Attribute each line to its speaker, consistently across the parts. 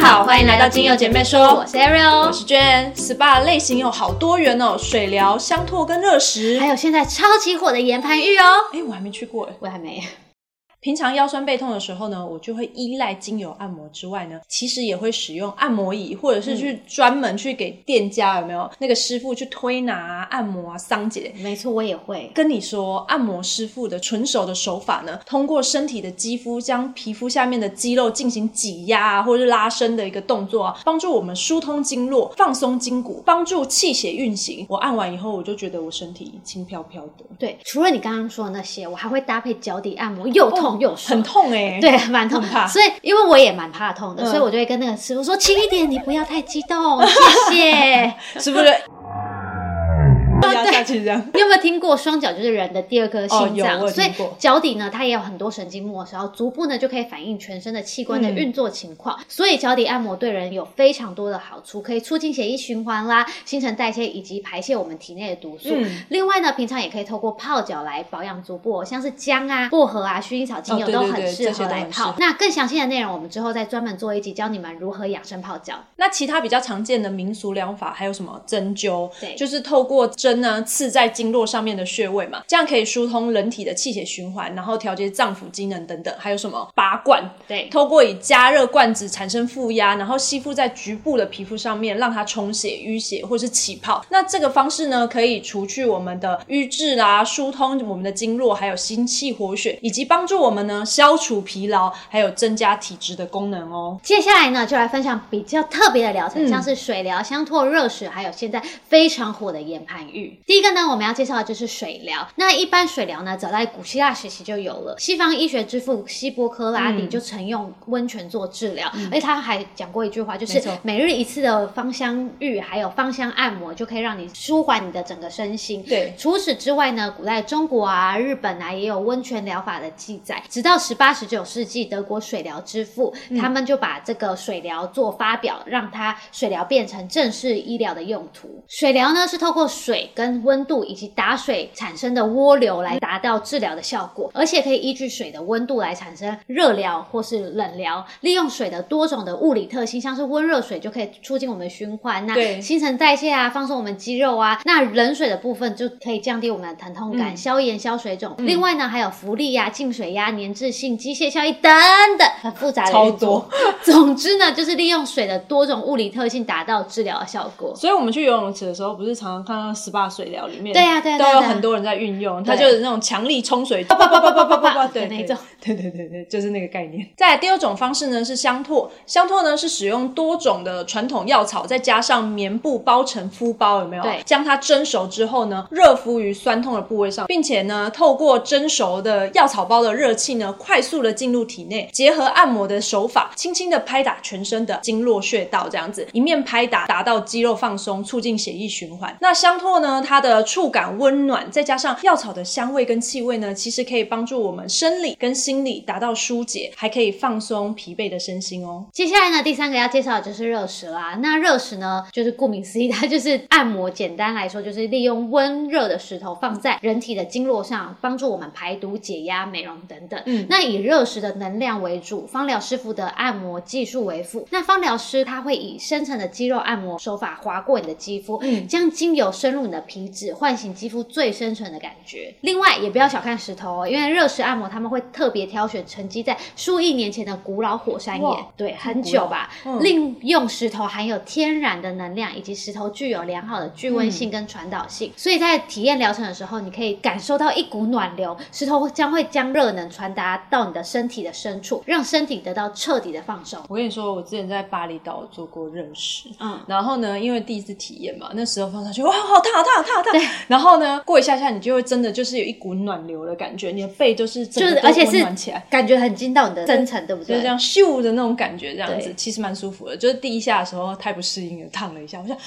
Speaker 1: 好，欢迎来到精油姐妹说，
Speaker 2: 我是 Ariel，
Speaker 1: 我是娟。SPA 类型有好多元哦，水疗、香拓跟热石，
Speaker 2: 还有现在超级火的岩盘浴哦。
Speaker 1: 哎，我还没去过哎，
Speaker 2: 我还没。
Speaker 1: 平常腰酸背痛的时候呢，我就会依赖精油按摩之外呢，其实也会使用按摩椅，或者是去专门去给店家有没有那个师傅去推拿、按摩啊、桑姐。
Speaker 2: 没错，我也会
Speaker 1: 跟你说，按摩师傅的纯手的手法呢，通过身体的肌肤将皮肤下面的肌肉进行挤压啊，或者是拉伸的一个动作啊，帮助我们疏通经络、放松筋骨，帮助气血运行。我按完以后，我就觉得我身体轻飘飘的。
Speaker 2: 对，除了你刚刚说的那些，我还会搭配脚底按摩，又痛。
Speaker 1: 很痛哎，
Speaker 2: 对，蛮痛，怕。所以因为我也蛮怕痛的，所以我就会跟那个师傅说轻一点，你不要太激动，谢谢，
Speaker 1: 是不是？
Speaker 2: 对，你有没有听过双脚就是人的第二颗心脏？
Speaker 1: 所以
Speaker 2: 脚底呢，它也有很多神经末梢，足部呢就可以反映全身的器官的运作情况。所以脚底按摩对人有非常多的好处，可以促进血液循环啦、新陈代谢以及排泄我们体内的毒素。另外呢，平常也可以透过泡脚来保养足部，像是姜啊、薄荷啊、薰衣草精油都很适合来泡。那更详细的内容，我们之后再专门做一集教你们如何养生泡脚。
Speaker 1: 那其他比较常见的民俗疗法还有什么？针灸，
Speaker 2: 对，
Speaker 1: 就是透过针呢。刺在经络上面的穴位嘛，这样可以疏通人体的气血循环，然后调节脏腑机能等等。还有什么拔罐？
Speaker 2: 对，
Speaker 1: 透过以加热罐子产生负压，然后吸附在局部的皮肤上面，让它充血、淤血或是起泡。那这个方式呢，可以除去我们的瘀滞啦，疏通我们的经络，还有心气活血，以及帮助我们呢消除疲劳，还有增加体质的功能哦。
Speaker 2: 接下来呢，就来分享比较特别的疗程，像是水疗、香托、热水，还有现在非常火的岩盘浴。第一个呢，我们要介绍的就是水疗。那一般水疗呢，早在古希腊时期就有了。西方医学之父希波克拉底就曾用温泉做治疗，而且他还讲过一句话，就是每日一次的芳香浴，还有芳香按摩，就可以让你舒缓你的整个身心。
Speaker 1: 对，
Speaker 2: 除此之外呢，古代中国啊、日本啊，也有温泉疗法的记载。直到十八、十九世纪，德国水疗之父他们就把这个水疗做发表，让它水疗变成正式医疗的用途。水疗呢，是透过水跟温度以及打水产生的涡流来达到治疗的效果，而且可以依据水的温度来产生热疗或是冷疗。利用水的多种的物理特性，像是温热水就可以促进我们的循环，那新陈代谢啊，放松我们肌肉啊。那冷水的部分就可以降低我们的疼痛感，消炎消水肿。另外呢，还有浮力呀、静水压、粘滞性机械效益等等，很复杂的
Speaker 1: 超多。
Speaker 2: 总之呢，就是利用水的多种物理特性达到治疗的效果。
Speaker 1: 所以我们去游泳池的时候，不是常常看到 SPA 水疗
Speaker 2: 对呀，对呀，
Speaker 1: 都有很多人在运用，它就是那种强力冲水，啪啪啪啪啪啪的
Speaker 2: 那种，
Speaker 1: 对对对对，就是那个概念。再第二种方式呢是香拓，香拓呢是使用多种的传统药草，再加上棉布包成敷包，有没有？
Speaker 2: 对，
Speaker 1: 将它蒸熟之后呢，热敷于酸痛的部位上，并且呢，透过蒸熟的药草包的热气呢，快速的进入体内，结合按摩的手法，轻轻的拍打全身的经络穴道，这样子一面拍打，达到肌肉放松，促进血液循环。那香拓呢，它的。触感温暖，再加上药草的香味跟气味呢，其实可以帮助我们生理跟心理达到疏解，还可以放松疲惫的身心哦。
Speaker 2: 接下来呢，第三个要介绍的就是热石啦。那热石呢，就是顾名思义，它就是按摩。简单来说，就是利用温热的石头放在人体的经络上，帮助我们排毒、解压、美容等等。嗯，那以热石的能量为主，芳疗师傅的按摩技术为辅。那芳疗师他会以深层的肌肉按摩手法划过你的肌肤，嗯，将精油深入你的皮脂，唤醒肌肤最深层的感觉。另外，也不要小看石头哦，因为热石按摩他们会特别挑选沉积在数亿年前的古老火山岩，对，很久吧。嗯利用石头含有天然的能量，以及石头具有良好的聚温性跟传导性，所以在体验疗程的时候，你可以感受到一股暖流，石头将会将热能传达到你的身体的深处，让身体得到彻底的放松。
Speaker 1: 我跟你说，我之前在巴厘岛做过热石，嗯，然后呢，因为第一次体验嘛，那时候放上去，哇，好烫，好烫，好烫，好烫。然后呢，过一下下，你就会真的就是有一股暖流的感觉，你的背都是就是
Speaker 2: 而且是
Speaker 1: 暖起来，
Speaker 2: 感觉很进到你的深层，对不对？
Speaker 1: 就是这样咻的那种感觉，这样子其实蛮舒服的。就是第一下的时候太不适应了，烫了一下，我想 啊，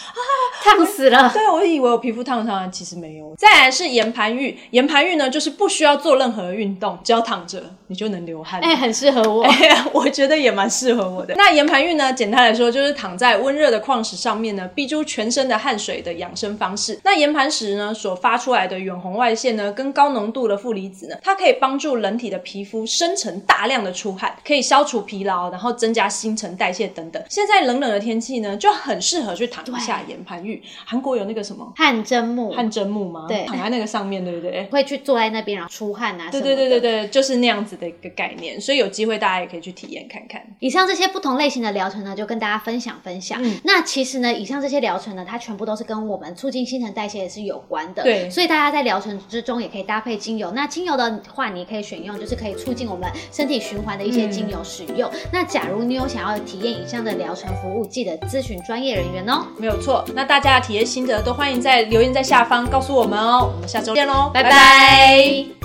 Speaker 2: 烫死了。
Speaker 1: 对，我以为我皮肤烫伤，其实没有。再来是岩盘浴，岩盘浴呢，就是不需要做任何运动，只要躺着你就能流汗。
Speaker 2: 哎，很适合我，
Speaker 1: 我觉得也蛮适合我的。那岩盘浴呢，简单来说就是躺在温热的矿石上面呢，逼出全身的汗水的养生方式。那岩盘时呢所发出来的远红外线呢，跟高浓度的负离子呢，它可以帮助人体的皮肤生成大量的出汗，可以消除疲劳，然后增加新陈代谢等等。现在冷冷的天气呢，就很适合去躺一下岩盘浴。韩国有那个什么
Speaker 2: 汗蒸木，
Speaker 1: 汗蒸木吗？
Speaker 2: 对
Speaker 1: 躺在那个上面，对不对？
Speaker 2: 会去坐在那边然后出汗啊，
Speaker 1: 对对对对。对，就是那样子的一个概念，所以有机会大家也可以去体验看看。
Speaker 2: 以上这些不同类型的疗程呢，就跟大家分享分享。
Speaker 1: 嗯
Speaker 2: 那其实呢，以上这些疗程呢，它全部都是跟我们促进新陈代谢是有关的。
Speaker 1: 对
Speaker 2: 所以大家在疗程之中也可以搭配精油。那精油的话，你可以选用就是可以促进我们身体循环的一些精油使用。那假如你有想要体验以上的疗程服务，记得咨询专业人员哦。
Speaker 1: 没有错。那大家的体验心得都欢迎在留言在下方告诉我们哦。我们下周见喽，
Speaker 2: 拜拜